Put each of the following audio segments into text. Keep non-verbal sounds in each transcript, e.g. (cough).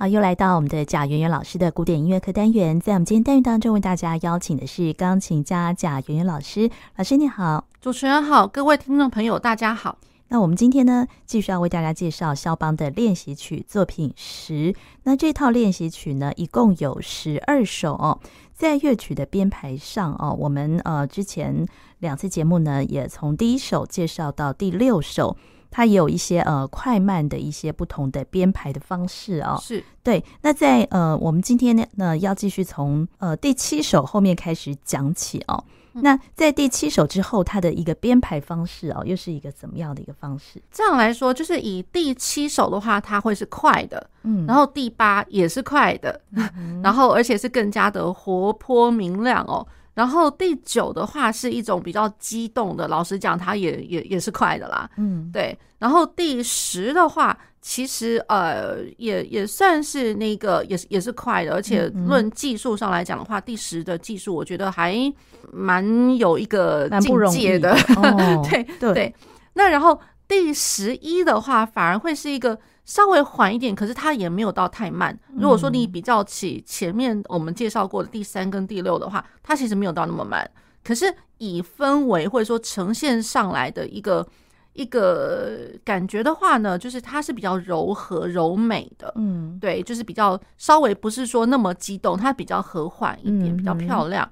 好，又来到我们的贾圆圆老师的古典音乐课单元，在我们今天单元当中，为大家邀请的是钢琴家贾圆圆老师。老师你好，主持人好，各位听众朋友大家好。那我们今天呢，继续要为大家介绍肖邦的练习曲作品十。那这套练习曲呢，一共有十二首哦。在乐曲的编排上哦，我们呃之前两次节目呢，也从第一首介绍到第六首。它也有一些呃快慢的一些不同的编排的方式哦，是对。那在呃我们今天呢，呢要继续从呃第七首后面开始讲起哦。嗯、那在第七首之后，它的一个编排方式哦，又是一个怎么样的一个方式？这样来说，就是以第七首的话，它会是快的，嗯，然后第八也是快的，嗯、(laughs) 然后而且是更加的活泼明亮哦。然后第九的话是一种比较激动的，老实讲，它也也也是快的啦。嗯，对。然后第十的话，其实呃也也算是那个也是也是快的，而且论技术上来讲的话，嗯、第十的技术我觉得还蛮有一个境界的。哦、(laughs) 对对，对。那然后第十一的话，反而会是一个。稍微缓一点，可是它也没有到太慢。如果说你比较起前面我们介绍过的第三跟第六的话，它其实没有到那么慢。可是以氛围或者说呈现上来的一个一个感觉的话呢，就是它是比较柔和柔美的。嗯，对，就是比较稍微不是说那么激动，它比较和缓一点，比较漂亮。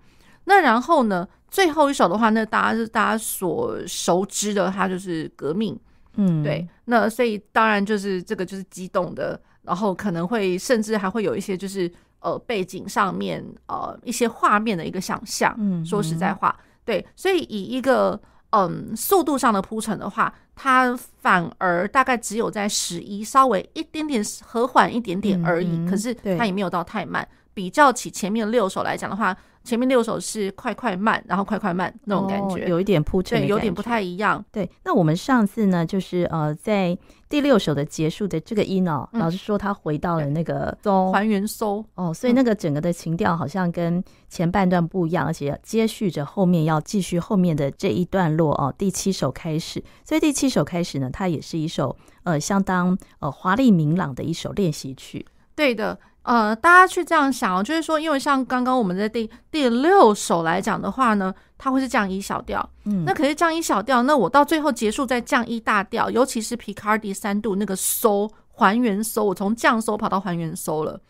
那然后呢，最后一首的话，那大家是大家所熟知的，它就是革命。嗯，对，那所以当然就是这个就是激动的，然后可能会甚至还会有一些就是呃背景上面呃一些画面的一个想象。嗯，说实在话，对，所以以一个嗯速度上的铺陈的话，它反而大概只有在十一稍微一点点和缓一点点而已，可是它也没有到太慢。比较起前面六首来讲的话，前面六首是快快慢，然后快快慢那种感觉，哦、有一点铺陈，对，有点不太一样。对，那我们上次呢，就是呃，在第六首的结束的这个音哦，嗯、老师说他回到了那个哆还原搜哦，所以那个整个的情调好像跟前半段不一样，嗯、而且接续着后面要继续后面的这一段落哦，第七首开始，所以第七首开始呢，它也是一首呃相当呃华丽明朗的一首练习曲。对的。呃，大家去这样想哦，就是说，因为像刚刚我们在第第六首来讲的话呢，它会是降一小调，嗯，那可是降一小调，那我到最后结束再降一大调，尤其是皮卡迪三度那个收还原收，我从降收跑到还原收了，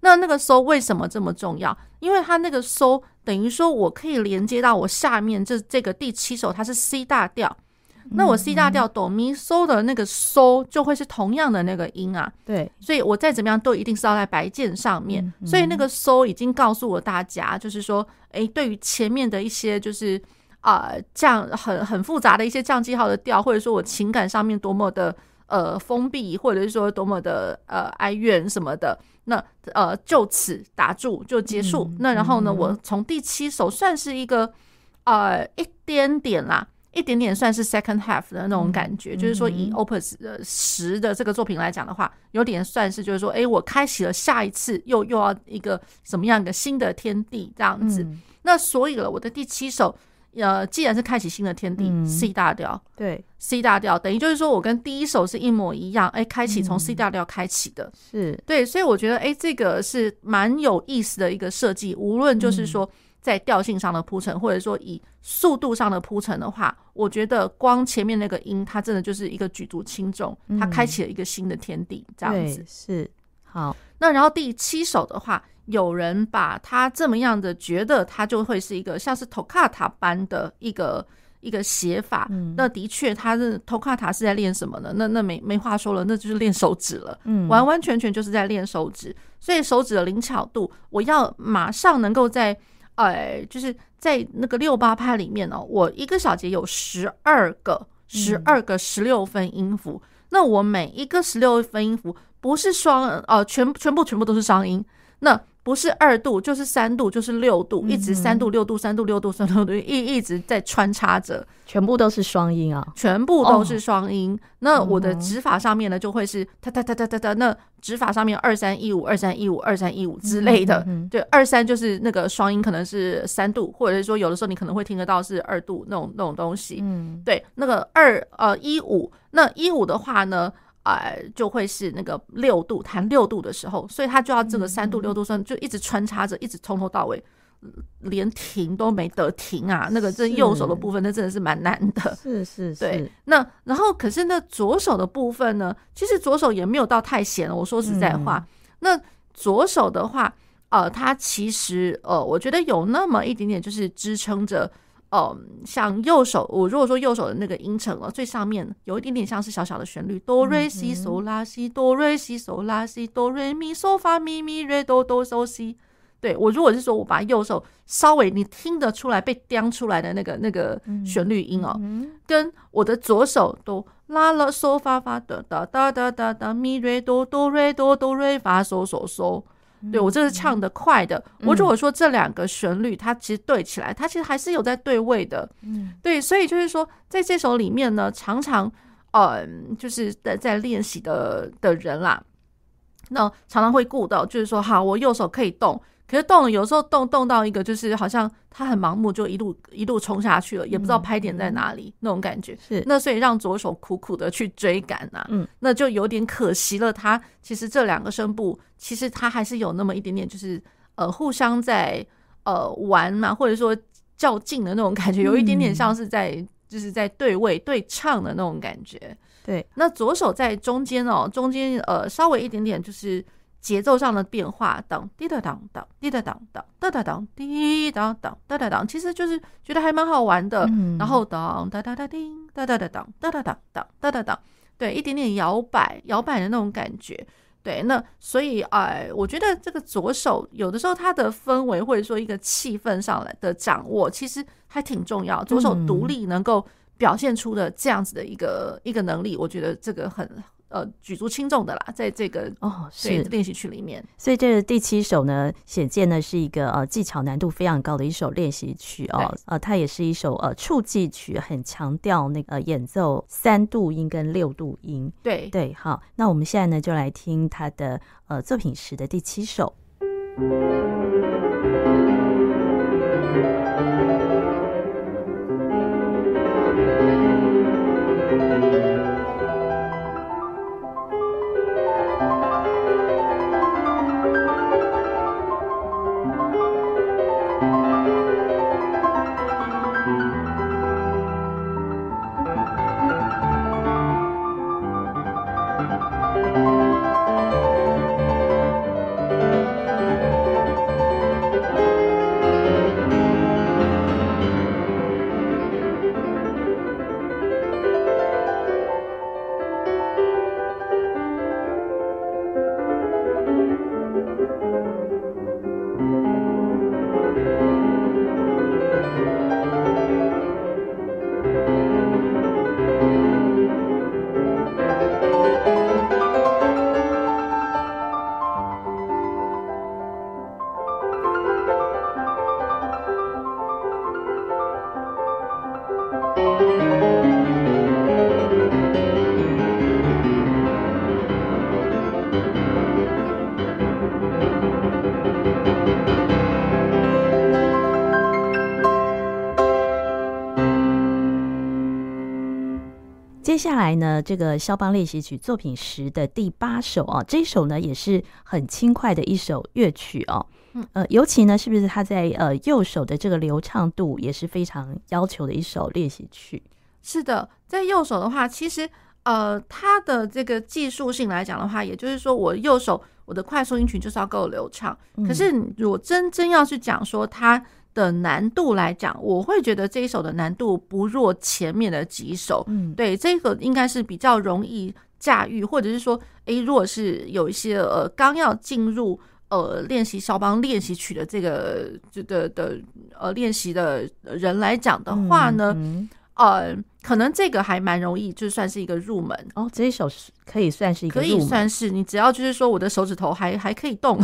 那那个收为什么这么重要？因为它那个收等于说我可以连接到我下面这这个第七首，它是 C 大调。那我 C 大调哆咪嗦的那个嗦就会是同样的那个音啊，对，所以我再怎么样都一定是要在白键上面，所以那个嗦已经告诉我大家，就是说，诶，对于前面的一些就是啊降很很复杂的一些降记号的调，或者说我情感上面多么的呃封闭，或者是说多么的呃哀怨什么的，那呃就此打住就结束。那然后呢，我从第七首算是一个呃一点点啦。一点点算是 second half 的那种感觉，嗯、就是说以 Opus 的十的这个作品来讲的话，有点算是就是说，哎，我开启了下一次又又要一个什么样一个新的天地这样子。嗯、那所以了，我的第七首，呃，既然是开启新的天地、嗯、，C 大调，对，C 大调等于就是说我跟第一首是一模一样，哎，开启从 C 大调开启的，嗯、是。对，所以我觉得，哎，这个是蛮有意思的一个设计，无论就是说。嗯在调性上的铺陈，或者说以速度上的铺陈的话，我觉得光前面那个音，它真的就是一个举足轻重，它开启了一个新的天地，这样子。是好。那然后第七首的话，有人把它这么样的觉得，它就会是一个像是托卡塔般的一个一个写法。那的确，他是托卡塔是在练什么呢？那那没没话说了，那就是练手指了。嗯，完完全全就是在练手指。所以手指的灵巧度，我要马上能够在。哎，就是在那个六八拍里面哦，我一个小节有十二个，十二个十六分音符。嗯、那我每一个十六分音符不是双，呃，全全部全部都是双音。那不是二度就是三度就是六度，一直三度六度三度六度三度六度一一直在穿插着，全部都是双音啊，全部都是双音。那我的指法上面呢，就会是哒哒哒哒哒哒。那指法上面二三一五二三一五二三一五之类的，对，二三就是那个双音可能是三度，或者是说有的时候你可能会听得到是二度那种那种东西。嗯，对，那个二呃一五，那一五的话呢？呃，就会是那个六度弹六度的时候，所以他就要这个三度六度算，就一直穿插着，一直从头到尾。连停都没得停啊！那个这右手的部分，那真的是蛮难的。是是是。对，那然后可是那左手的部分呢？其实左手也没有到太闲了。我说实在话，那左手的话，呃，它其实呃，我觉得有那么一点点，就是支撑着。呃，像右手，我如果说右手的那个音程哦，最上面有一点点像是小小的旋律，哆瑞西嗦拉西，哆瑞西嗦拉西，哆瑞咪嗦发咪咪瑞哆哆嗦西。对，我如果是说我把右手稍微你听得出来被叼出来的那个那个旋律音哦，跟我的左手都拉了嗦发发的哒哒哒哒哒咪瑞哆哆瑞哆哆瑞发嗦嗦嗦。对，我这是唱的快的。嗯、我如果说这两个旋律它其实对起来，它其实还是有在对位的。嗯，对，所以就是说在这首里面呢，常常呃就是在在练习的的人啦，那常常会顾到，就是说好，我右手可以动。可是动了，有时候动动到一个，就是好像他很盲目，就一路一路冲下去了，也不知道拍点在哪里，那种感觉。是，那所以让左手苦苦的去追赶呐，嗯，那就有点可惜了。他其实这两个声部，其实他还是有那么一点点，就是呃互相在呃玩嘛，或者说较劲的那种感觉，有一点点像是在就是在对位对唱的那种感觉。对，那左手在中间哦，中间呃稍微一点点就是。节奏上的变化，当滴答当当，滴答当当，哒哒当，滴答当，哒哒当，其实就是觉得还蛮好玩的。然后当哒哒哒叮，哒哒哒当，哒哒当当，哒哒当，对，一点点摇摆，摇摆的那种感觉。对，那所以哎，我觉得这个左手有的时候它的氛围或者说一个气氛上来的掌握，其实还挺重要。左手独立能够表现出的这样子的一个一个能力，我觉得这个很。呃，举足轻重的啦，在这个哦是。练习曲里面，所以这个第七首呢，显见呢是一个呃技巧难度非常高的一首练习曲哦，呃，它也是一首呃触记曲，很强调那个演奏三度音跟六度音，对。对，好，那我们现在呢就来听他的呃作品时的第七首。来呢，这个肖邦练习曲作品十的第八首啊，这一首呢也是很轻快的一首乐曲哦。嗯，呃，尤其呢，是不是他在呃右手的这个流畅度也是非常要求的一首练习曲？是的，在右手的话，其实呃，它的这个技术性来讲的话，也就是说，我右手我的快速音群就是要够流畅。可是如果真真要去讲说它。的难度来讲，我会觉得这一首的难度不弱前面的几首。嗯，对，这个应该是比较容易驾驭，或者是说，诶，如果是有一些呃刚要进入呃练习肖邦练习曲的这个这的的呃练习的人来讲的话呢，嗯嗯呃，可能这个还蛮容易，就算是一个入门哦。这一首是可以算是一个入门，可以算是你只要就是说我的手指头还 (laughs) 还可以动，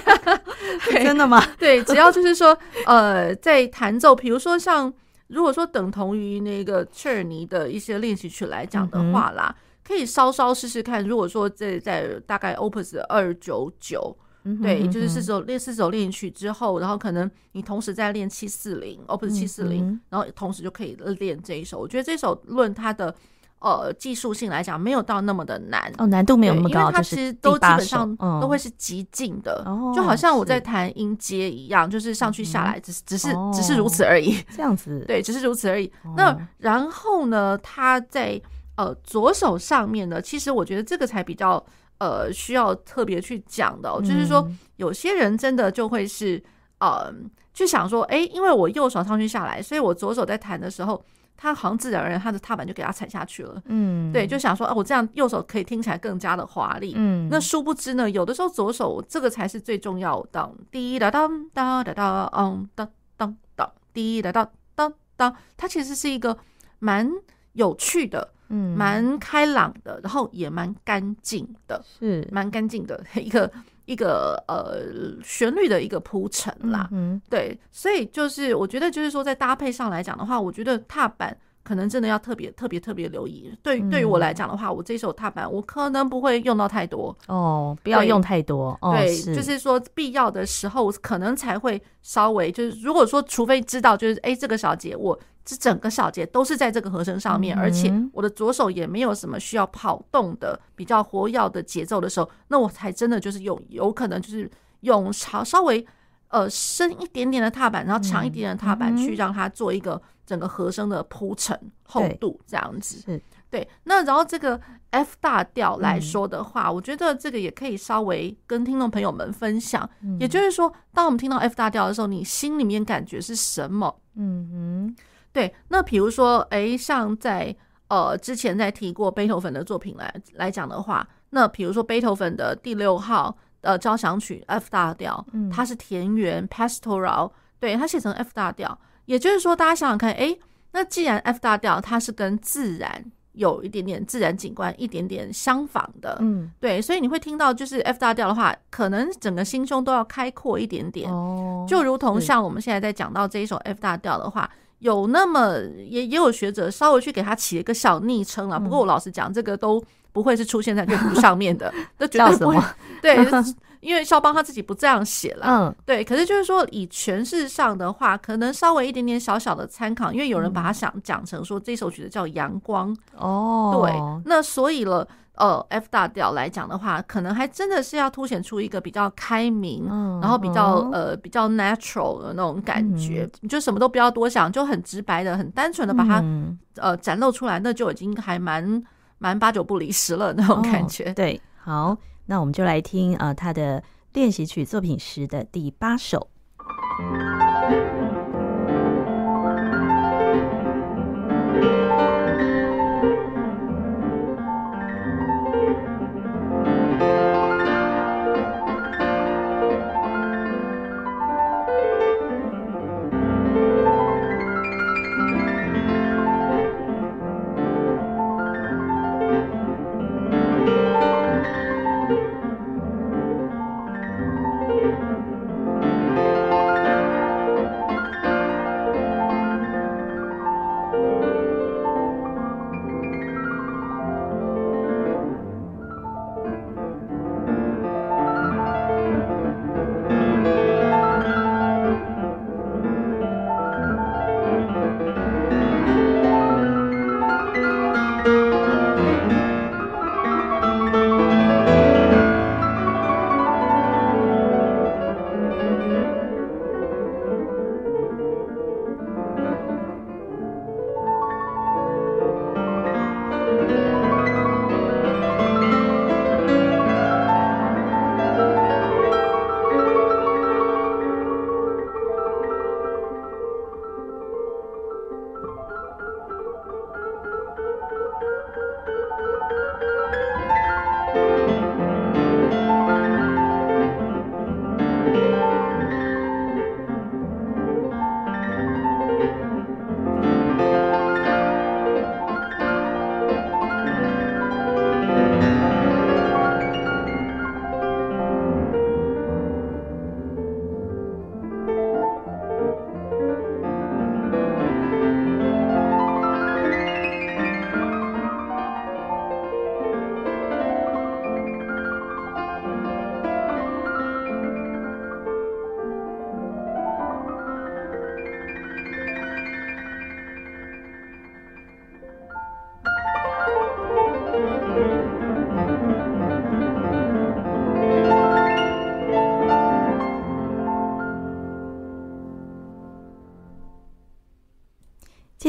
(laughs) 对真的吗？(laughs) 对，只要就是说呃，在弹奏，比如说像如果说等同于那个切尔尼的一些练习曲来讲的话啦，嗯、可以稍稍试试看。如果说在在大概 Opus 二九九。对，就是四首练四首练习曲之后，然后可能你同时在练七四零，哦不是七四零，然后同时就可以练这一首。我觉得这首论它的呃技术性来讲没有到那么的难哦，难度没有那么高，因为它其实都基本上都会是极近的，嗯、就好像我在弹音阶一样，就是上去下来，只是只是只是如此而已，(laughs) 这样子，对，只是如此而已。那然后呢，它在呃左手上面呢，其实我觉得这个才比较呃需要特别去讲的、哦，就是说有些人真的就会是呃。去想说，哎、欸，因为我右手上去下来，所以我左手在弹的时候，他好像自然而然，他的踏板就给他踩下去了。嗯，对，就想说，哦，我这样右手可以听起来更加的华丽。嗯，那殊不知呢，有的时候左手这个才是最重要的。滴哒当哒哒当，嗯，当当当，滴哒当当当，它其实是一个蛮有趣的，嗯，蛮开朗的，然后也蛮干净的，是蛮干净的 (laughs) 一个。一个呃旋律的一个铺陈啦，嗯，对，所以就是我觉得就是说在搭配上来讲的话，我觉得踏板可能真的要特别特别特别留意。对，对于我来讲的话，我这首踏板我可能不会用到太多哦，不要用太多。对，就是说必要的时候可能才会稍微就是如果说除非知道就是哎这个小节我。这整个小节都是在这个和声上面，而且我的左手也没有什么需要跑动的比较活跃的节奏的时候，那我才真的就是有有可能就是用稍稍微呃深一点点的踏板，然后长一点点的踏板去让它做一个整个和声的铺陈厚度这样子。对，对，那然后这个 F 大调来说的话，我觉得这个也可以稍微跟听众朋友们分享。也就是说，当我们听到 F 大调的时候，你心里面感觉是什么？嗯哼。对，那比如说，哎，像在呃之前在提过贝多芬的作品来来讲的话，那比如说贝多芬的第六号呃交响曲 F 大调，它是田园 Pastoral，对，它写成 F 大调，也就是说，大家想想看，哎，那既然 F 大调它是跟自然有一点点自然景观一点点相仿的，嗯，对，所以你会听到就是 F 大调的话，可能整个心胸都要开阔一点点，哦，就如同像我们现在在讲到这一首 F 大调的话。有那么也也有学者稍微去给他起了一个小昵称了，不过我老实讲，这个都不会是出现在乐谱上面的，(laughs) 那绝对不会。对，(laughs) 因为肖邦他自己不这样写了。嗯，对。可是就是说，以诠释上的话，可能稍微一点点小小的参考，因为有人把它想讲成说这首曲子叫阳光。哦，对。那所以了。呃，F 大调来讲的话，可能还真的是要凸显出一个比较开明，嗯、然后比较呃比较 natural 的那种感觉，嗯、你就什么都不要多想，就很直白的、很单纯的把它、嗯、呃展露出来，那就已经还蛮蛮八九不离十了那种感觉。哦、(laughs) 对，好，那我们就来听呃他的练习曲作品时的第八首。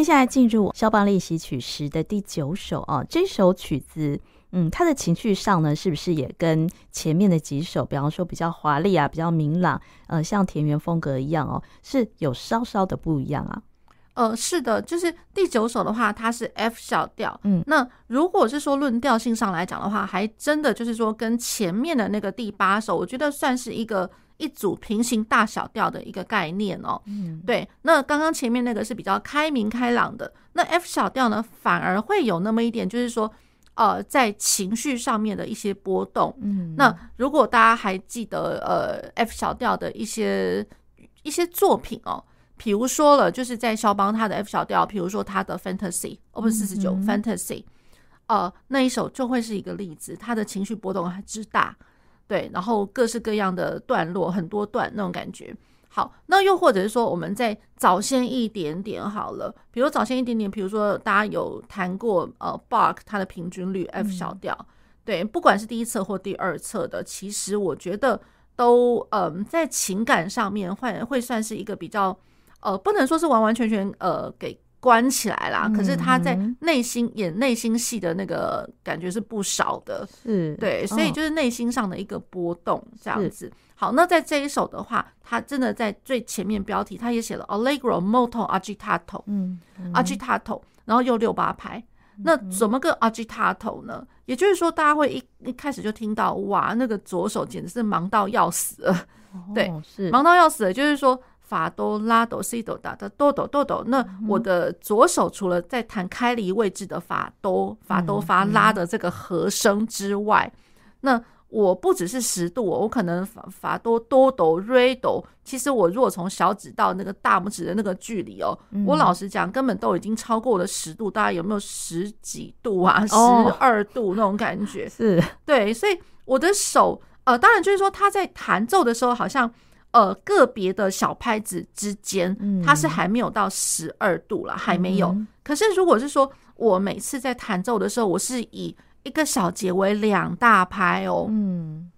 下来进入肖邦练习曲十的第九首哦，这首曲子，嗯，它的情绪上呢，是不是也跟前面的几首，比方说比较华丽啊，比较明朗，呃，像田园风格一样哦，是有稍稍的不一样啊？呃，是的，就是第九首的话，它是 F 小调。嗯，那如果是说论调性上来讲的话，还真的就是说跟前面的那个第八首，我觉得算是一个一组平行大小调的一个概念哦。嗯，对。那刚刚前面那个是比较开明开朗的，那 F 小调呢，反而会有那么一点，就是说，呃，在情绪上面的一些波动。嗯，那如果大家还记得，呃，F 小调的一些一些作品哦。比如说了，就是在肖邦他的 F 小调，比如说他的 Fantasy Opus 四十九 Fantasy，呃，那一首就会是一个例子，他的情绪波动还之大，对，然后各式各样的段落，很多段那种感觉。好，那又或者是说，我们再早先一点点好了，比如早先一点点，比如说大家有谈过呃 Bach 它的平均率 F 小调，嗯、对，不管是第一册或第二册的，其实我觉得都嗯、呃，在情感上面会会算是一个比较。呃，不能说是完完全全呃给关起来啦，嗯、可是他在内心演内心戏的那个感觉是不少的，是。对，所以就是内心上的一个波动这样子。好，那在这一首的话，他真的在最前面标题他也写了 Allegro molto agitato，嗯，嗯，agitato，然后又六八拍，嗯、那怎么个 agitato 呢？也就是说，大家会一一开始就听到哇，那个左手简直是忙到要死对，是。忙到要死了，就是说。法哆拉哆西哆哒的哆哆哆哆，那我的左手除了在弹开离位置的法哆法哆发拉的这个和声之外，那我不只是十度，我可能法法哆哆哆瑞哆，其实我如果从小指到那个大拇指的那个距离哦，我老实讲，根本都已经超过了十度，大概有没有十几度啊？十二度那种感觉，是对，所以我的手呃，当然就是说他在弹奏的时候好像。呃，个别的小拍子之间，它是还没有到十二度了，嗯、还没有。可是，如果是说我每次在弹奏的时候，我是以一个小节为两大拍哦，嗯，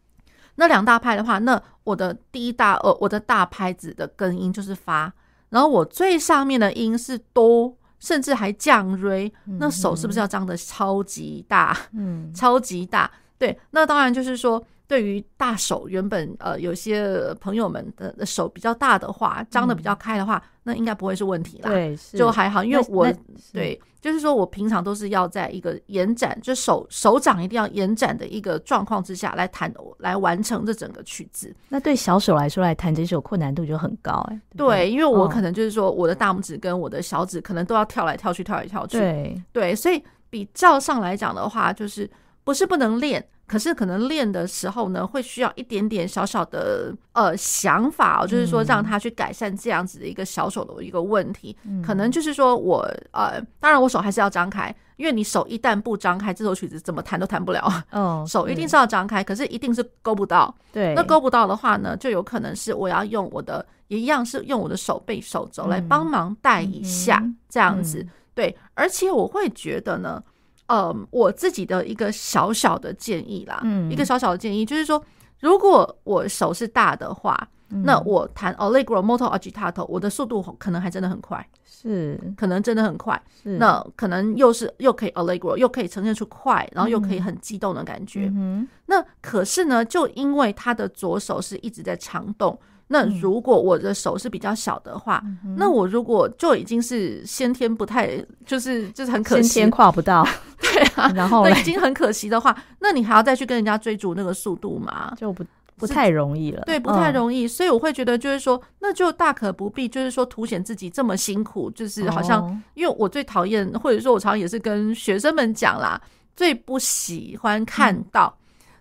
那两大拍的话，那我的第一大呃，我的大拍子的根音就是发，然后我最上面的音是哆，甚至还降锐，那手是不是要张的超级大？嗯，超级大。对，那当然就是说。对于大手，原本呃有些朋友们的手比较大的话，张的比较开的话，嗯、那应该不会是问题啦。对，就还好，因为我对，就是说我平常都是要在一个延展，就手手掌一定要延展的一个状况之下来弹，来完成这整个曲子。那对小手来说，来弹这首困难度就很高哎。对，对，因为我可能就是说，我的大拇指跟我的小指可能都要跳来跳去，跳来跳去。对对，所以比较上来讲的话，就是不是不能练。可是可能练的时候呢，会需要一点点小小的呃想法，哦就是说让他去改善这样子的一个小手的一个问题。嗯、可能就是说我呃，当然我手还是要张开，因为你手一旦不张开，这首曲子怎么弹都弹不了。哦，(laughs) 手一定是要张开，可是一定是勾不到。对，那勾不到的话呢，就有可能是我要用我的，也一样是用我的手背手肘来帮忙带一下，嗯、这样子。嗯、对，而且我会觉得呢。呃，我自己的一个小小的建议啦，嗯，一个小小的建议就是说，如果我手是大的话，嗯、那我弹 Allegro molto agitato，我的速度可能还真的很快，是，可能真的很快，是，那可能又是又可以 Allegro，又可以呈现出快，然后又可以很激动的感觉，嗯，那可是呢，就因为他的左手是一直在长动。那如果我的手是比较小的话，嗯、那我如果就已经是先天不太，就是就是很可惜，先天跨不到，(laughs) 对啊，然后那已经很可惜的话，那你还要再去跟人家追逐那个速度吗？就不不太容易了，对，不太容易，嗯、所以我会觉得就是说，那就大可不必，就是说凸显自己这么辛苦，就是好像，哦、因为我最讨厌，或者说我常常也是跟学生们讲啦，最不喜欢看到。嗯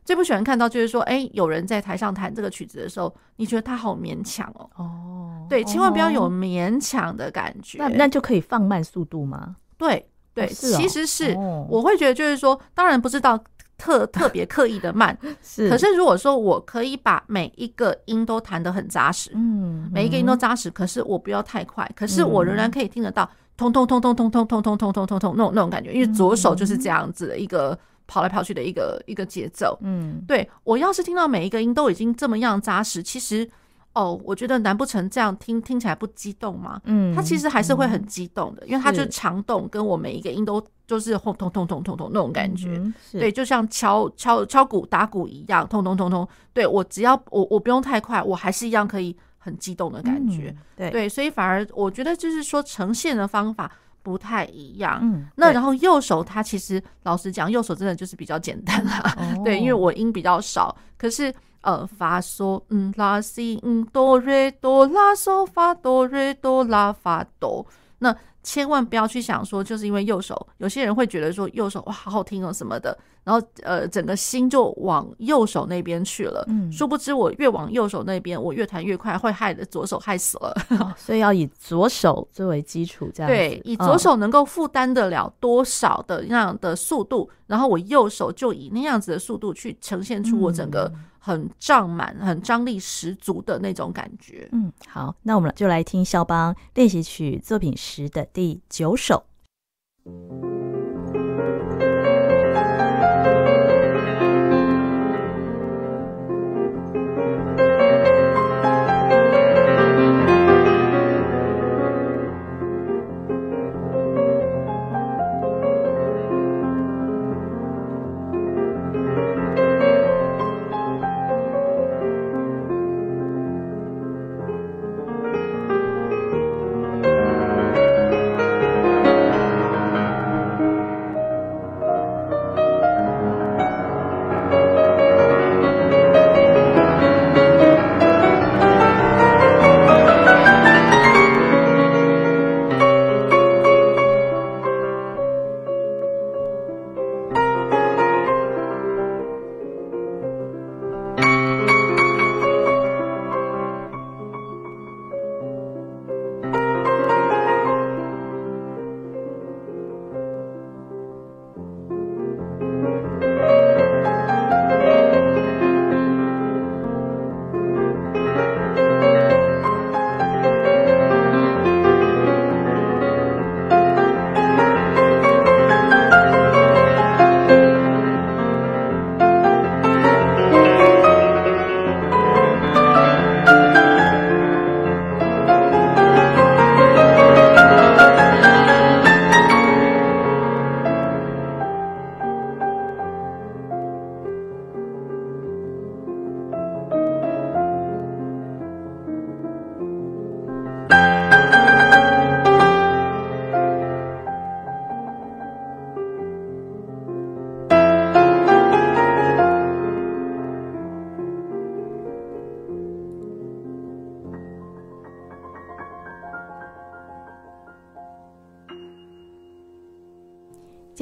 最不喜欢看到就是说，哎，有人在台上弹这个曲子的时候，你觉得他好勉强哦。哦，对，千万不要有勉强的感觉。那那就可以放慢速度吗？对对，其实是我会觉得就是说，当然不知道特特别刻意的慢，(laughs) 是。可是如果说我可以把每一个音都弹得很扎实，嗯，每一个音都扎实，可是我不要太快，可是我仍然可以听得到，通通通通通通通通通通通通那种那种感觉，因为左手就是这样子的一个。跑来跑去的一个一个节奏，嗯，对，我要是听到每一个音都已经这么样扎实，其实，哦，我觉得难不成这样听听起来不激动吗？嗯，他其实还是会很激动的，嗯、因为他就是长动，跟我每一个音都就是轰通通通通通那种感觉，嗯、对，就像敲敲敲鼓打鼓一样，通通通通。对，我只要我我不用太快，我还是一样可以很激动的感觉。嗯、对对，所以反而我觉得就是说呈现的方法不太一样。嗯，那然后右手它其实老实讲，右手真的就是比较简单啦。哦、(laughs) 对，因为我音比较少，可是。呃，发嗦，嗯，拉西，嗯，哆瑞哆拉嗦发哆瑞哆拉发哆。那千万不要去想说，就是因为右手，有些人会觉得说右手哇好好听哦什么的，然后呃整个心就往右手那边去了。嗯，殊不知我越往右手那边，我越弹越快，会害得左手害死了。(laughs) 哦，所以要以左手作为基础，这样对，以左手能够负担得了多少的那样的速度，嗯，然后我右手就以那样子的速度去呈现出我整个。很胀满、很张力十足的那种感觉。嗯，好，那我们就来听肖邦练习曲作品十的第九首。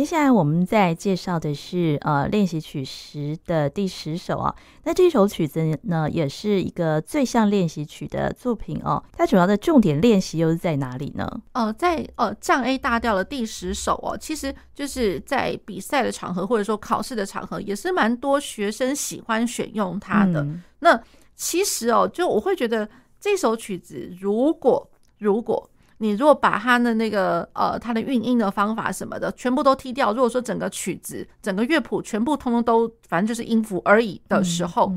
下来我们再介绍的是呃练习曲十的第十首啊，那这首曲子呢也是一个最像练习曲的作品哦。它主要的重点练习又是在哪里呢？呃，在呃降 A 大调的第十首哦，其实就是在比赛的场合或者说考试的场合，也是蛮多学生喜欢选用它的。嗯、那其实哦，就我会觉得这首曲子，如果如果。你如果把它的那个呃，它的运音的方法什么的全部都踢掉，如果说整个曲子、整个乐谱全部通通都反正就是音符而已的时候，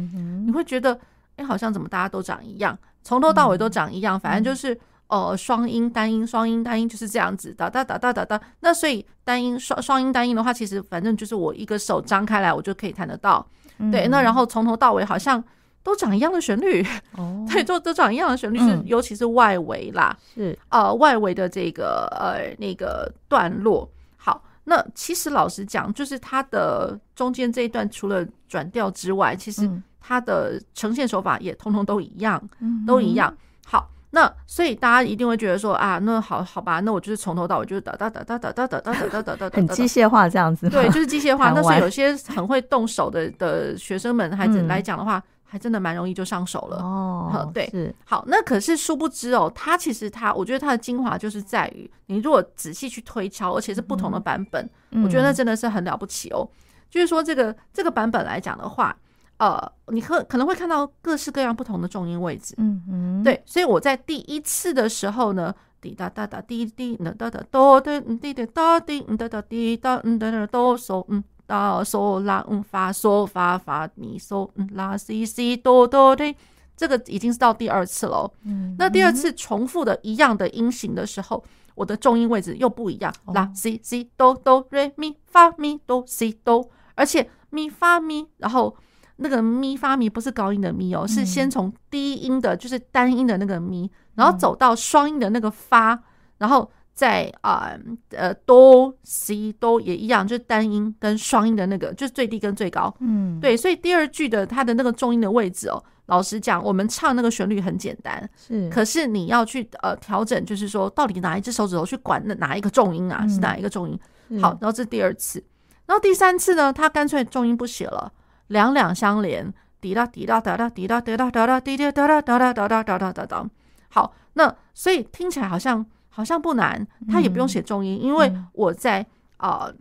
你会觉得哎、欸，好像怎么大家都长一样，从头到尾都长一样，反正就是呃双音单音双音单音就是这样子哒哒哒哒哒哒。那所以单音双双音单音的话，其实反正就是我一个手张开来，我就可以弹得到。对，那然后从头到尾好像。都长一样的旋律，(laughs) 哦，对，都都长一样的旋律，是尤其是外围啦，是呃外围的这个呃那个段落。好，那其实老实讲，就是它的中间这一段，除了转调之外，其实它的呈现手法也通通都一样，都一样。好，那所以大家一定会觉得说啊，那好好吧，那我就是从头到尾就是哒哒哒哒哒哒哒哒哒哒哒，很机械化这样子，对，就是机械化。但是有些很会动手的的学生们孩子来讲的话。还真的蛮容易就上手了。哦，对，是。好，那可是殊不知哦，它其实它，我觉得它的精华就是在于，你如果仔细去推敲，而且是不同的版本，嗯、我觉得那真的是很了不起哦。嗯、就是说，这个这个版本来讲的话，呃，你可可能会看到各式各样不同的重音位置，嗯嗯，对，所以我在第一次的时候呢，滴答答答滴滴哒哒哒哆的嗯滴滴哒滴嗯哒哒滴哒嗯哒哒哆嗦嗯。哆嗦拉嗯发嗦发发咪嗦嗯拉西西哆哆的这个已经是到第二次了。嗯，那第二次重复的一样的音型的时候，我的重音位置又不一样。拉西西哆哆瑞咪发咪哆西哆，而且咪发咪，然后那个咪发咪不是高音的咪哦，是先从低音的，就是单音的那个咪，然后走到双音的那个发，然后。在啊呃哆西哆也一样，就是单音跟双音的那个，就是最低跟最高。嗯，对，所以第二句的它的那个重音的位置哦，老实讲，我们唱那个旋律很简单，是，可是你要去呃调整，就是说到底哪一只手指头去管那哪一个重音啊？是哪一个重音？好，然后这是第二次，然后第三次呢，他干脆重音不写了，两两相连，滴答滴答答答滴答滴答答答滴答答答答答答答答答答。好，那所以听起来好像。好像不难，他也不用写重音，嗯、因为我在啊、呃，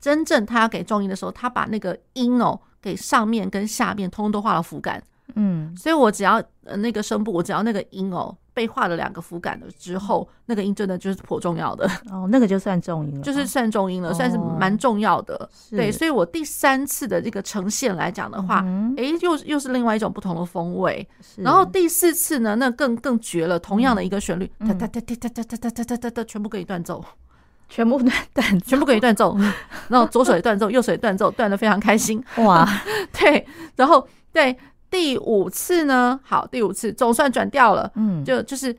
真正他要给重音的时候，他把那个音哦给上面跟下面通通都画了符感，嗯，所以我只要呃那个声部，我只要那个音哦。被画了两个符感了之后，那个音真的就是颇重要的。哦，那个就算重音了，就是算重音了，哦、算是蛮重要的。对，所以我第三次的这个呈现来讲的话，哎、嗯欸，又又是另外一种不同的风味。然后第四次呢，那更更绝了，同样的一个旋律，哒哒哒哒哒哒哒哒哒哒哒，全部给你断奏，全部断断，(laughs) 全部给你断奏，然后左手也断奏，右手也断奏，断的非常开心。哇，(laughs) 对，然后对。第五次呢？好，第五次总算转调了，嗯，就就是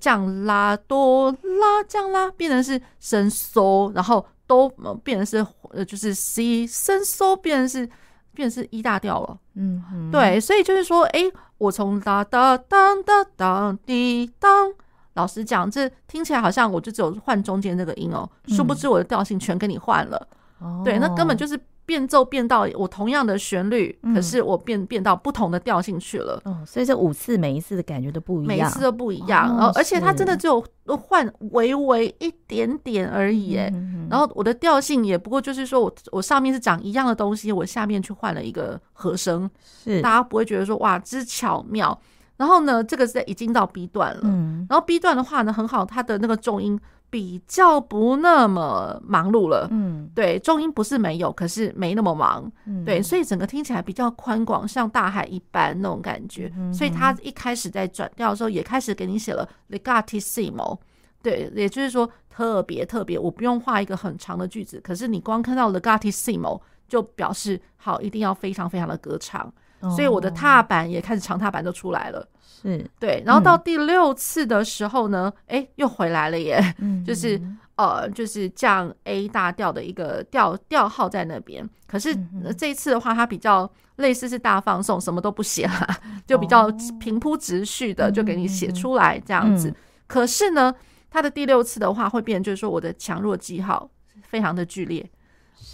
降拉哆拉降拉，变成是升嗦，然后都变成是呃，就是 C 升嗦，变成是变成是一大调了，嗯哼，对，所以就是说，哎、欸，我从哒哒当当当滴当，老实讲，这听起来好像我就只有换中间这个音哦、殊不知我的调性全给你换了，哦、对，那根本就是。变奏变到我同样的旋律，可是我变变到不同的调性去了。哦，所以这五次每一次的感觉都不一样，每一次都不一样。而且它真的只有换微微一点点而已。哎，然后我的调性也不过就是说我我上面是讲一样的东西，我下面去换了一个和声，是大家不会觉得说哇，之巧妙。然后呢，这个是已经到 B 段了。然后 B 段的话呢，很好，它的那个重音。比较不那么忙碌了，嗯，对，重音不是没有，可是没那么忙，嗯，对，所以整个听起来比较宽广，像大海一般那种感觉。嗯、所以他一开始在转调的时候，也开始给你写了 legatissimo，对，也就是说特别特别，我不用画一个很长的句子，可是你光看到 legatissimo 就表示好，一定要非常非常的歌唱，哦、所以我的踏板也开始长踏板都出来了。是。对，然后到第六次的时候呢，哎、嗯，又回来了耶，嗯、就是呃，就是降 A 大调的一个调调号在那边。可是、呃、这一次的话，它比较类似是大放送，什么都不写了，(laughs) 就比较平铺直叙的就给你写出来这样子。嗯、可是呢，它的第六次的话会变，就是说我的强弱记号非常的剧烈。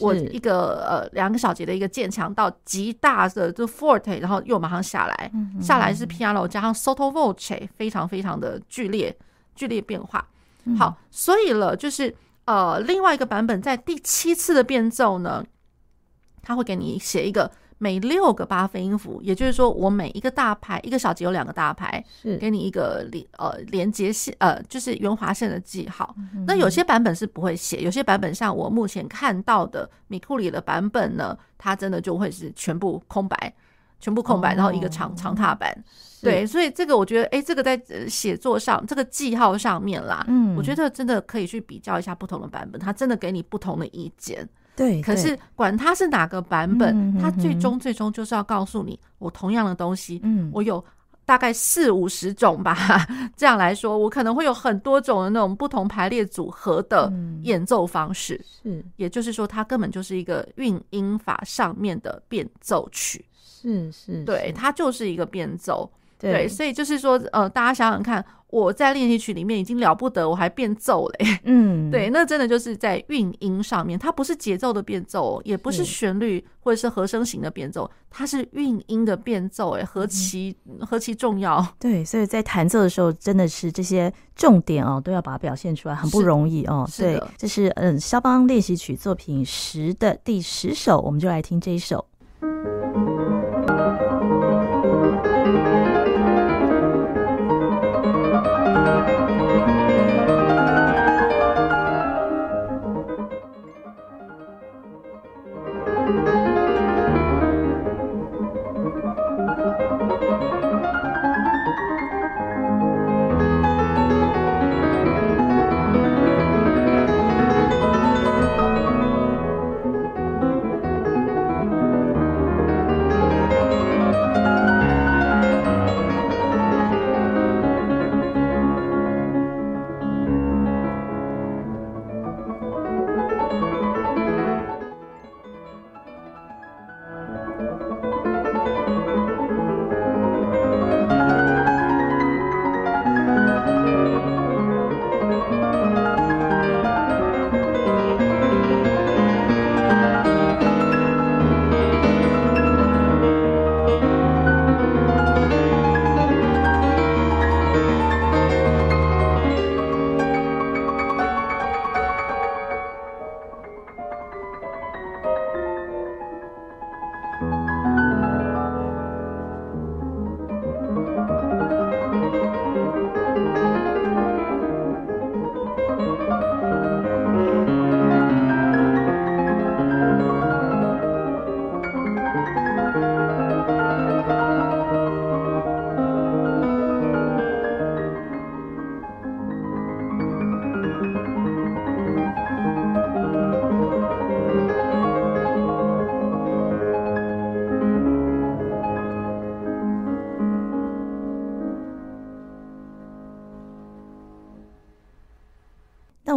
我一个呃两个小节的一个渐强到极大的就 forte，然后又马上下来，下来是 piano 加上 sotto voce，非常非常的剧烈剧烈变化。好，所以了就是呃另外一个版本在第七次的变奏呢，他会给你写一个。每六个八分音符，也就是说，我每一个大拍，一个小节有两个大拍，是给你一个连呃连接线呃，就是圆滑线的记号。嗯、那有些版本是不会写，有些版本像我目前看到的米库里的版本呢，它真的就会是全部空白，全部空白，哦、然后一个长长踏板。对，所以这个我觉得，哎，这个在写作上，这个记号上面啦，嗯，我觉得真的可以去比较一下不同的版本，它真的给你不同的意见。对，可是管它是哪个版本，它最终最终就是要告诉你，我同样的东西，嗯，我有大概四五十种吧，(laughs) 这样来说，我可能会有很多种的那种不同排列组合的演奏方式，是，也就是说，它根本就是一个韵音法上面的变奏曲，是是，对，它就是一个变奏。对，所以就是说，呃，大家想想看，我在练习曲里面已经了不得，我还变奏嘞，嗯，(laughs) 对，那真的就是在韵音上面，它不是节奏的变奏，也不是旋律或者是和声型的变奏，它是韵音的变奏，哎，何其何其重要！对，所以在弹奏的时候，真的是这些重点哦，都要把它表现出来，很不容易哦。对，这是嗯，肖邦练习曲作品十的第十首，我们就来听这一首。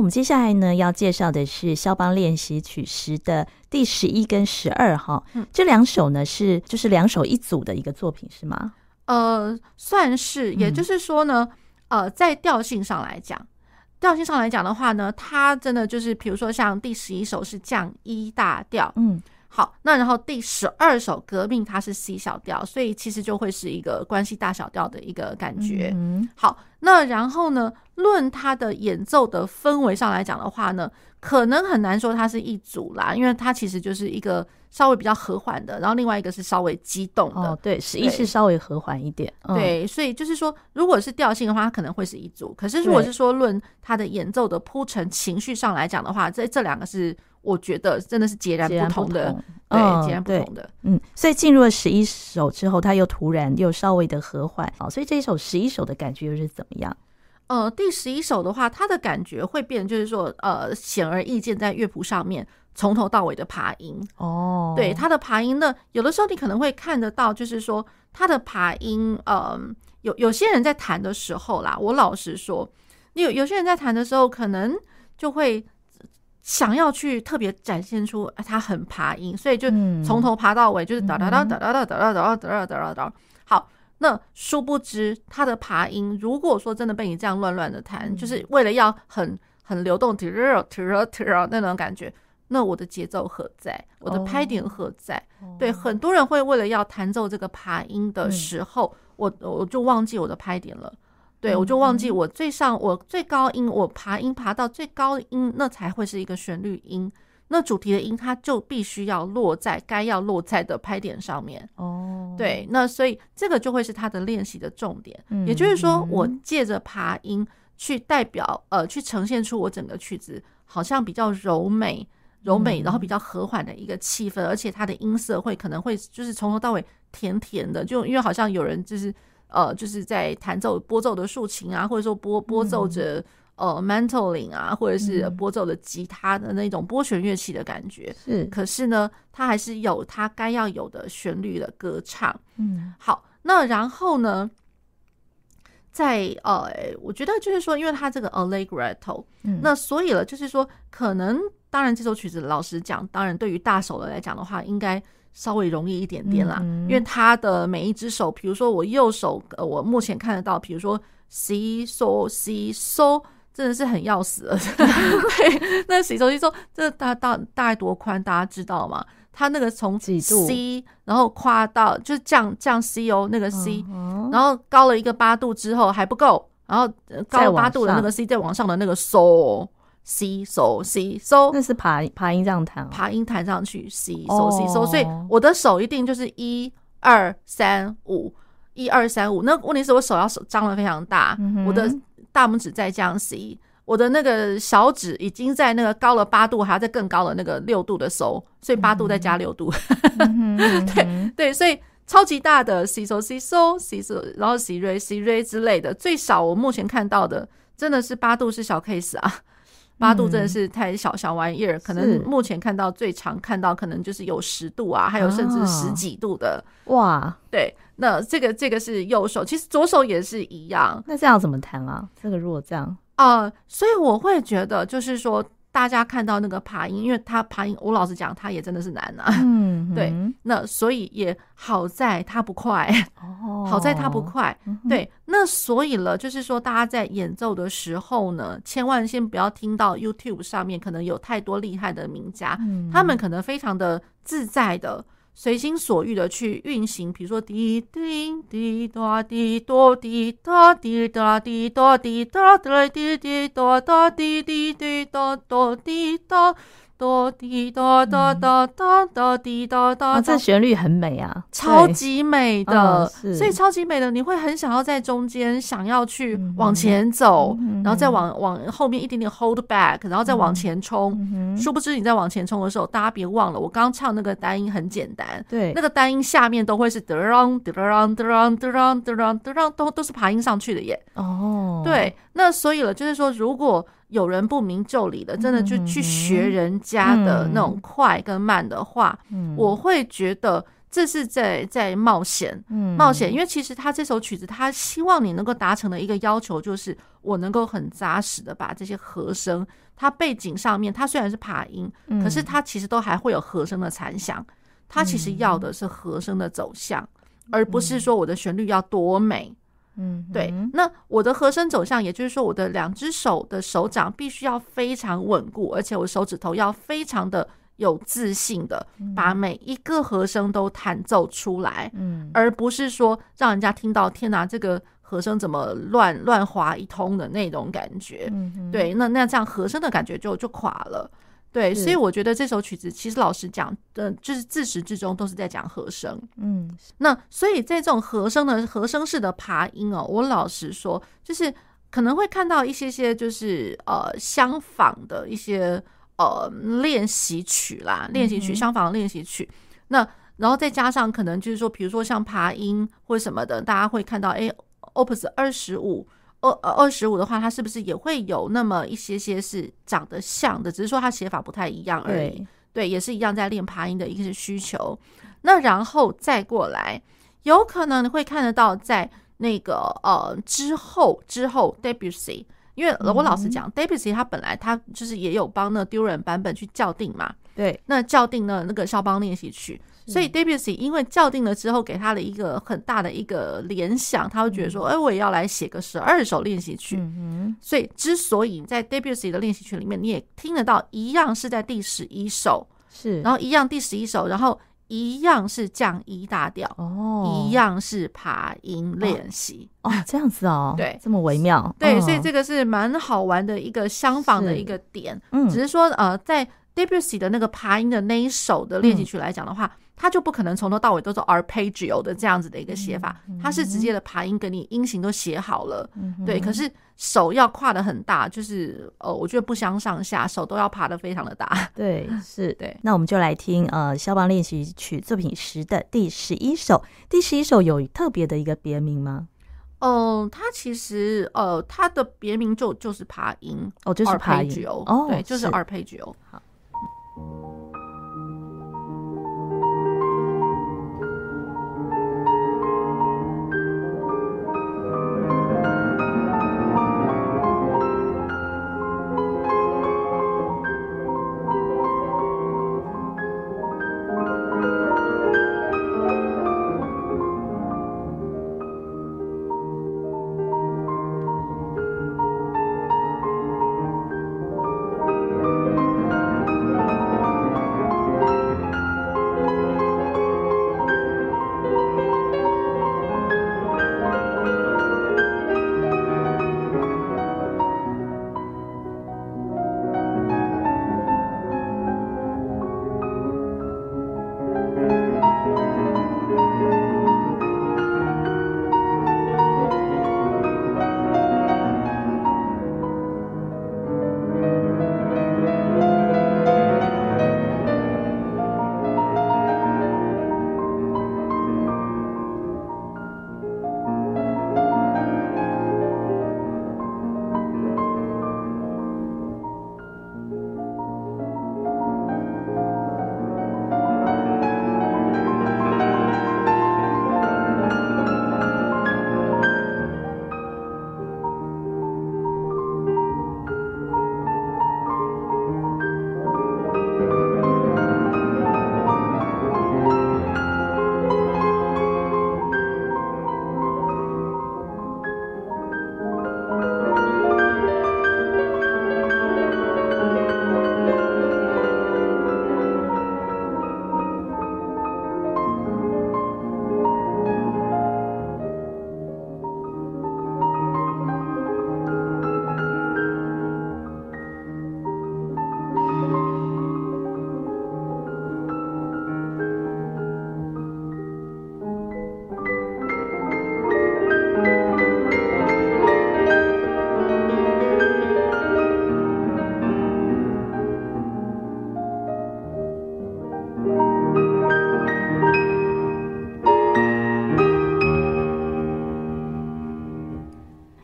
们接下来呢要介绍的是肖邦练习曲十的第十一跟十二号，嗯，这两首呢是就是两首一组的一个作品是吗？呃，算是，也就是说呢，嗯、呃，在调性上来讲，调性上来讲的话呢，它真的就是，比如说像第十一首是降一大调，嗯。好，那然后第十二首革命它是 C 小调，所以其实就会是一个关系大小调的一个感觉。嗯，好，那然后呢，论他的演奏的氛围上来讲的话呢，可能很难说它是一组啦，因为它其实就是一个稍微比较和缓的，然后另外一个是稍微激动的。哦，对，十一是稍微和缓一点。对，嗯、对，所以就是说，如果是调性的话，它可能会是一组；可是如果是说论他的演奏的铺陈情绪上来讲的话，这这两个是。我觉得真的是截然不同的，对，截然不同的。嗯，所以进入了十一首之后，他又突然又稍微的和缓。好，所以这一首十一首的感觉又是怎么样？呃，第十一首的话，它的感觉会变，就是说，呃，显而易见，在乐谱上面从头到尾的爬音。哦，对，它的爬音呢，有的时候你可能会看得到，就是说它的爬音，呃，有有些人在弹的时候啦，我老实说，你有有些人在弹的时候，可能就会。想要去特别展现出他很爬音，所以就从头爬到尾，就是哒哒哒哒哒哒哒哒哒哒哒哒。好，那殊不知他的爬音，如果说真的被你这样乱乱的弹，就是为了要很很流动 t i r t i r t i r，那种感觉，那我的节奏何在？我的拍点何在？对，很多人会为了要弹奏这个爬音的时候，我我就忘记我的拍点了。对，我就忘记我最上我最高音，我爬音爬到最高音，那才会是一个旋律音。那主题的音，它就必须要落在该要落在的拍点上面。哦，对，那所以这个就会是他的练习的重点。也就是说，我借着爬音去代表呃，去呈现出我整个曲子好像比较柔美、柔美，然后比较和缓的一个气氛，而且它的音色会可能会就是从头到尾甜甜的，就因为好像有人就是。呃，就是在弹奏拨奏的竖琴啊，或者说拨拨奏着呃 mantling 啊，或者是拨奏的吉他的那种拨弦乐器的感觉。是，可是呢，它还是有它该要有的旋律的歌唱。嗯，好，那然后呢，在呃，我觉得就是说，因为它这个 allegretto，嗯，那所以了，就是说，可能当然这首曲子，老实讲，当然对于大手的来讲的话，应该。稍微容易一点点啦，因为他的每一只手，比如说我右手，呃，我目前看得到，比如说 C So C So，真的是很要死了。(laughs) 对，那 C So C So，这大大大概多宽，大家知道吗？他那个从 C，然后跨到就是降降 C 哦，那个 C，然后高了一个八度之后还不够，然后高了八度的那个 C 再往上的那个 So。C so C so，那是爬爬音这样弹，爬音弹上去 C so C so，所以我的手一定就是一二三五，一二三五。那问题是我手要手张的非常大，我的大拇指在降 C，我的那个小指已经在那个高了八度，还要在更高的那个六度的 so，所以八度再加六度，(laughs) 对对，所以超级大的 C so C so C so，然后 C re C re 之类的，最少我目前看到的真的是八度是小 case 啊。八度真的是太小小玩意儿，可能目前看到最常看到可能就是有十度啊，还有甚至十几度的哇。对，那这个这个是右手，其实左手也是一样。那这样怎么弹啊？这个如果这样啊，所以我会觉得就是说。大家看到那个爬音，因为他爬音，我老实讲，他也真的是难啊。嗯，(laughs) 对，那所以也好在他不快，哦，好在他不快。对，那所以了，就是说，大家在演奏的时候呢，千万先不要听到 YouTube 上面可能有太多厉害的名家，他们可能非常的自在的。随心所欲的去运行，比如说滴滴滴答滴答滴答滴答滴答滴答滴滴滴答答滴滴滴答答滴答。哆滴哆哆哆哆哆滴哆哆，这旋律很美啊，超级美的，所以超级美的，你会很想要在中间想要去往前走，然后再往往后面一点点 hold back，然后再往前冲。殊不知你在往前冲的时候，大家别忘了，我刚唱那个单音很简单，对，那个单音下面都会是得让得让得让得让得让得让，都都是爬音上去的耶。哦，对，那所以了，就是说如果。有人不明就里的，真的就去学人家的那种快跟慢的话，我会觉得这是在在冒险，嗯，冒险，因为其实他这首曲子，他希望你能够达成的一个要求，就是我能够很扎实的把这些和声，它背景上面，它虽然是爬音，嗯，可是它其实都还会有和声的残响，它其实要的是和声的走向，嗯，而不是说我的旋律要多美，嗯，对。那我的和声走向，也就是说，我的两只手的手掌必须要非常稳固，而且我手指头要非常的。有自信的把每一个和声都弹奏出来，嗯，而不是说让人家听到天哪，这个和声怎么乱乱划一通的那种感觉，嗯，对，那那这样和声的感觉就就垮了，对，所以我觉得这首曲子其实老实讲，的就是自始至终都是在讲和声，嗯，那所以在这种和声的和声式的爬音哦，我老实说，就是可能会看到一些些就是呃相仿的一些。呃，练习曲啦，练习曲，相仿的练习曲。那然后再加上可能就是说，比如说像爬音或什么的，大家会看到，哎，Opus 二十五，二二十五的话，它是不是也会有那么一些些是长得像的？只是说它写法不太一样而已。对，对，也是一样在练爬音的一个需求。那然后再过来，有可能你会看得到，在那个呃之后之后，Debussy。因为我老实讲，Debussy 他本来他就是也有帮那 Dürer 版本去校订嘛，对，那校订呢那个肖邦练习曲，所以 Debussy 因为校定了之后，给他的一个很大的一个联想，他会觉得说，哎，我也要来写个十二首练习曲。所以之所以在 Debussy 的练习曲里面，你也听得到一样是在第十一首，是，然后一样第十一首，然后。一样是降一大调哦，一样是爬音练习哦，这样子哦，(laughs) 对，这么微妙，对，所以这个是蛮好玩的一个相仿的一个点，嗯，只是说呃，在 Debussy 的那个爬音的那一首的练习曲来讲的话。嗯他就不可能从头到尾都是 arpeggio 的这样子的一个写法，他是直接的爬音，给你音型都写好了，对。可是手要跨的很大，就是呃，我觉得不相上下，手都要爬的非常的大。(laughs) 对，是，(laughs) 对。那我们就来听呃肖邦练习曲作品十的第十一首。第十一首有特别的一个别名吗？嗯，它其实呃，它的别名就就是爬音哦，就是爬音哦，对，就是 arpeggio。好。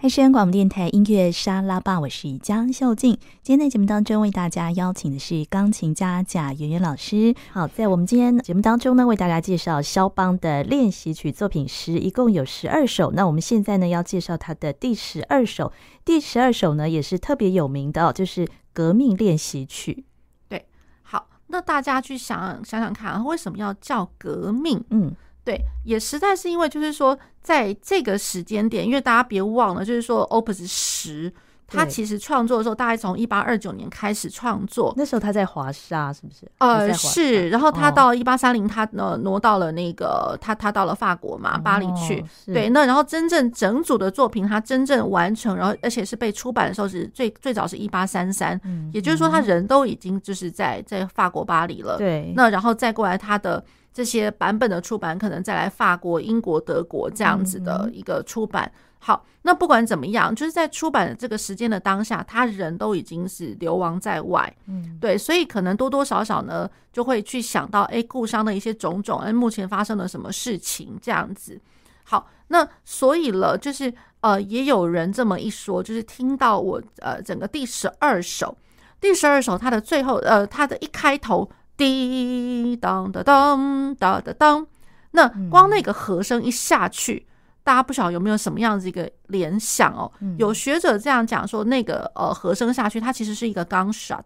还是广播电台音乐沙拉吧，我是江秀静。今天在节目当中为大家邀请的是钢琴家贾圆圆老师。好，在我们今天节目当中呢，为大家介绍肖邦的练习曲作品十，一共有十二首。那我们现在呢，要介绍他的第十二首。第十二首呢，也是特别有名的，就是革命练习曲。对，好，那大家去想想想看，为什么要叫革命？嗯。对，也实在是因为，就是说，在这个时间点，因为大家别忘了，就是说，Opus 十，他其实创作的时候，大概从一八二九年开始创作，那时候他在华沙，是不是？呃，是。然后他到一八三零，他呃挪到了那个他他到了法国嘛，巴黎去。哦、对，那然后真正整组的作品，他真正完成，然后而且是被出版的时候是最最早是一八三三，也就是说，他人都已经就是在在法国巴黎了。对，那然后再过来他的。这些版本的出版，可能再来法国、英国、德国这样子的一个出版。好，那不管怎么样，就是在出版的这个时间的当下，他人都已经是流亡在外。嗯，对，所以可能多多少少呢，就会去想到，哎，故乡的一些种种，哎，目前发生了什么事情这样子。好，那所以了，就是呃，也有人这么一说，就是听到我呃整个第十二首，第十二首它的最后呃，它的一开头。滴当当当当当当，那光那个和声一下去，大家不晓得有没有什么样子一个联想哦？有学者这样讲说，那个呃和声下去，它其实是一个 gunshot，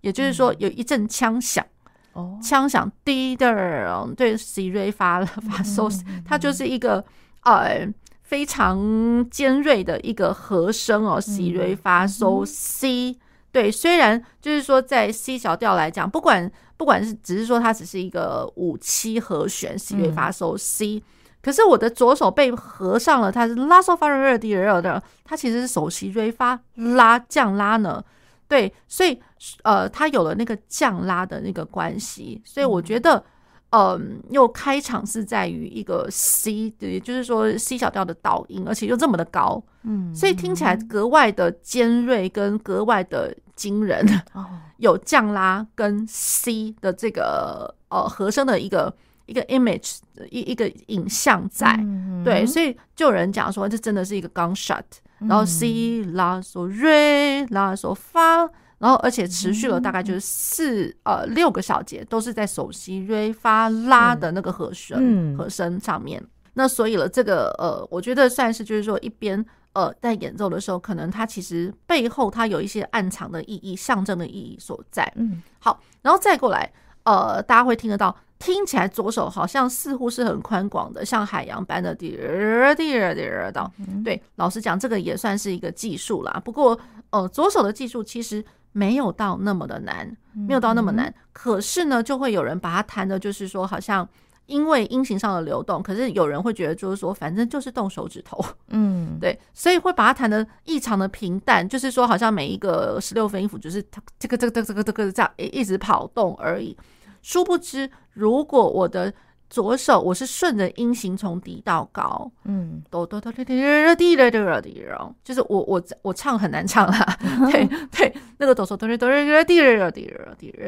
也就是说有一阵枪响，哦，枪响滴的，对，C 瑞发了发 So，它就是一个呃非常尖锐的一个和声哦，C 瑞发 So C。对，虽然就是说在 C 小调来讲，不管不管是只是说它只是一个五七和弦，C 瑞发收 C，可是我的左手被合上了，它是拉嗦发瑞第二的，它其实是手 C 瑞发拉降拉呢。对，所以呃，它有了那个降拉的那个关系，所以我觉得。嗯，又开场是在于一个 C，对，就是说 C 小调的导音，而且又这么的高，嗯，所以听起来格外的尖锐跟格外的惊人。哦，有降拉跟 C 的这个呃和声的一个一个 image 一一个影像在，嗯、对，所以就有人讲说这真的是一个 gunshot，然后 C 拉索瑞拉索发。然后，而且持续了大概就是四、嗯、呃六个小节，都是在手西瑞发拉的那个和声、嗯、和声上面。那所以了，这个呃，我觉得算是就是说，一边呃在演奏的时候，可能它其实背后它有一些暗藏的意义、象征的意义所在。嗯，好，然后再过来，呃，大家会听得到，听起来左手好像似乎是很宽广的，像海洋般的滴儿滴儿滴儿的。对，老实讲，这个也算是一个技术啦。不过，呃，左手的技术其实。没有到那么的难，没有到那么难。可是呢，就会有人把它弹的，就是说，好像因为音型上的流动，可是有人会觉得，就是说，反正就是动手指头，嗯，(laughs) 对，所以会把它弹的异常的平淡，就是说，好像每一个十六分音符就是这个这个这个这个这样一直跑动而已。殊不知，如果我的左手我是顺着音型从低到高，嗯，哆哆哆滴滴哆哆滴滴，就是我我我唱很难唱啦，(laughs) 对对，那个哆嗦哆滴哆滴滴滴哆滴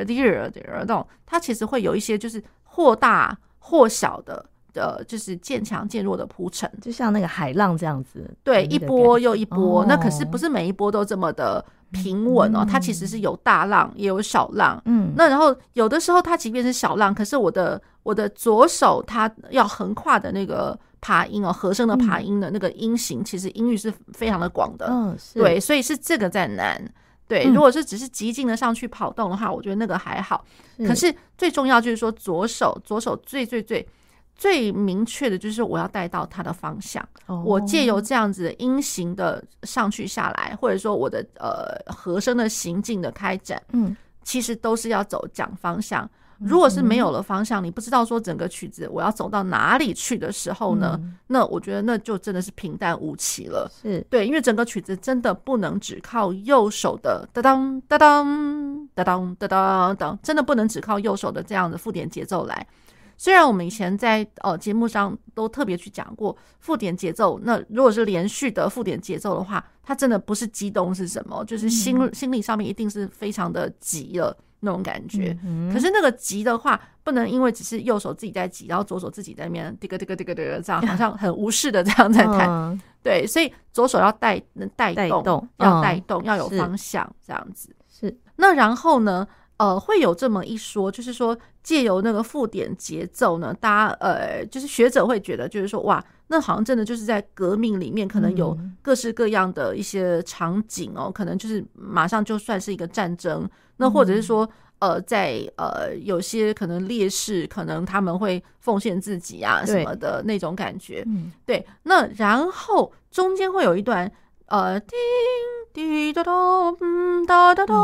滴滴那种，它其实会有一些就是或大或小的的，就是渐强渐弱的铺陈，就像那个海浪这样子，对，一波又一波，那可是不是每一波都这么的。平稳哦，它其实是有大浪也有小浪，嗯，那然后有的时候它即便是小浪，可是我的我的左手它要横跨的那个爬音哦，和声的爬音的那个音型，其实音域是非常的广的，嗯，对，所以是这个在难，对，如果是只是极尽的上去跑动的话，我觉得那个还好，可是最重要就是说左手左手最最最。最明确的就是我要带到它的方向，我借由这样子的音型的上去下来，或者说我的呃和声的行进的开展，嗯，其实都是要走讲方向。如果是没有了方向，你不知道说整个曲子我要走到哪里去的时候呢，那我觉得那就真的是平淡无奇了。是对，因为整个曲子真的不能只靠右手的哒当哒当哒当哒当当，真的不能只靠右手的这样的附点节奏来。虽然我们以前在呃节目上都特别去讲过附点节奏，那如果是连续的附点节奏的话，它真的不是激动是什么，就是心心理上面一定是非常的急了那种感觉。可是那个急的话，不能因为只是右手自己在急，然后左手自己在那边滴个滴个滴个滴个这样，好像很无视的这样在弹。(laughs) 对，所以左手要带带动，动要带动，要有方向，这样子是。那然后呢，呃，会有这么一说，就是说借由那个附点节奏呢，大家呃，就是学者会觉得，就是说哇，那好像真的就是在革命里面，可能有各式各样的一些场景哦，可能就是马上就算是一个战争，那或者是说。呃，在呃，有些可能烈士，可能他们会奉献自己啊什么的那种感觉，嗯，对。那然后中间会有一段呃，叮滴答咚，嗯哒哒咚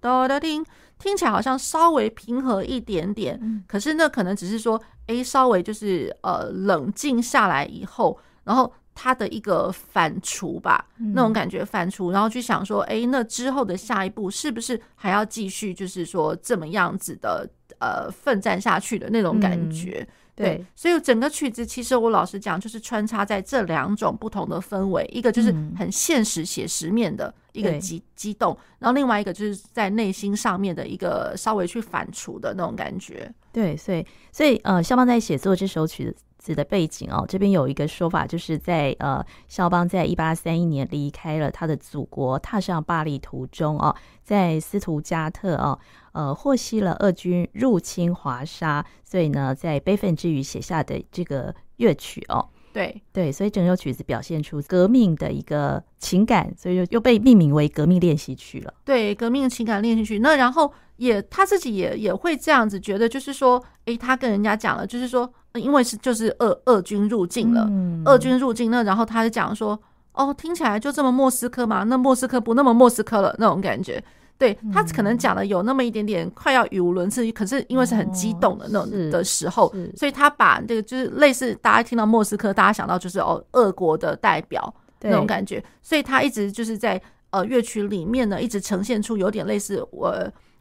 哒哒叮，听起来好像稍微平和一点点，嗯，可是那可能只是说，哎，稍微就是呃冷静下来以后，然后。他的一个反刍吧，那种感觉反刍，然后去想说，哎，那之后的下一步是不是还要继续，就是说这么样子的呃奋战下去的那种感觉？对，所以整个曲子其实我老实讲，就是穿插在这两种不同的氛围，一个就是很现实写实面的一个激激动，然后另外一个就是在内心上面的一个稍微去反刍的那种感觉。对，所以所以呃，肖邦在写作这首曲子。的背景哦，这边有一个说法，就是在呃，肖邦在一八三一年离开了他的祖国，踏上巴黎途中哦，在斯图加特哦，呃，获悉了俄军入侵华沙，所以呢，在悲愤之余写下的这个乐曲哦。对对，所以整首曲子表现出革命的一个情感，所以又又被命名为革命练习曲了。对，革命情感练习曲。那然后也他自己也也会这样子觉得，就是说，诶，他跟人家讲了，就是说，因为是就是俄俄军入境了，嗯、俄军入境，那然后他就讲说，哦，听起来就这么莫斯科嘛，那莫斯科不那么莫斯科了那种感觉。对，他可能讲的有那么一点点快要语无伦次，可是因为是很激动的那种的时候，所以他把这个就是类似大家听到莫斯科，大家想到就是哦，俄国的代表那种感觉，所以他一直就是在呃乐曲里面呢，一直呈现出有点类似我。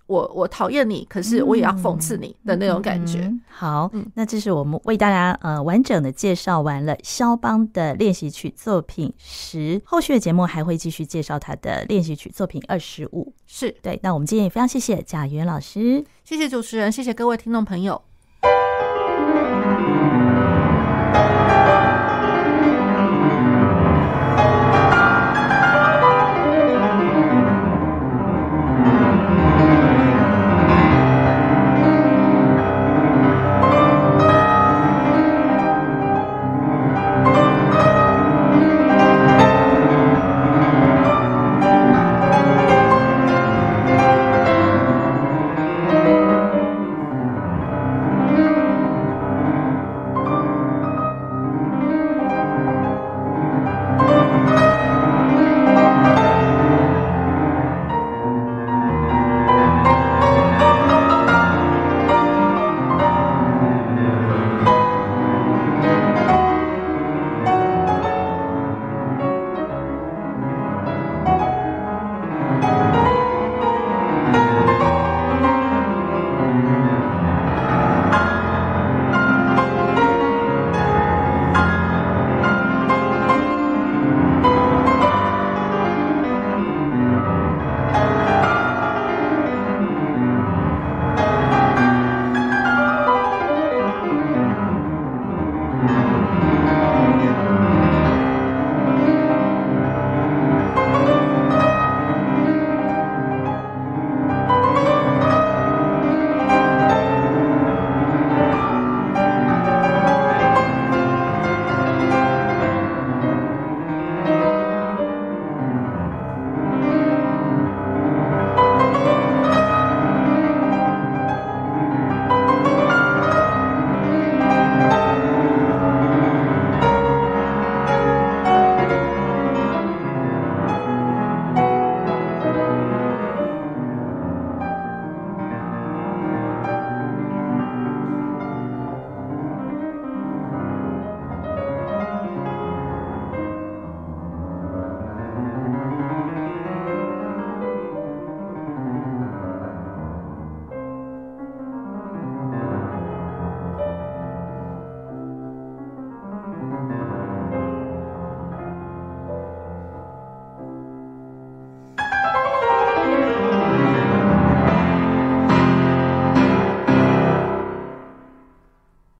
我我讨厌你，可是我也要讽刺你的那种感觉。好，那这是我们为大家呃完整的介绍完了肖邦的练习曲作品十，后续的节目还会继续介绍他的练习曲作品二十五。是，对。那我们今天也非常谢谢贾元老师，谢谢主持人，谢谢各位听众朋友。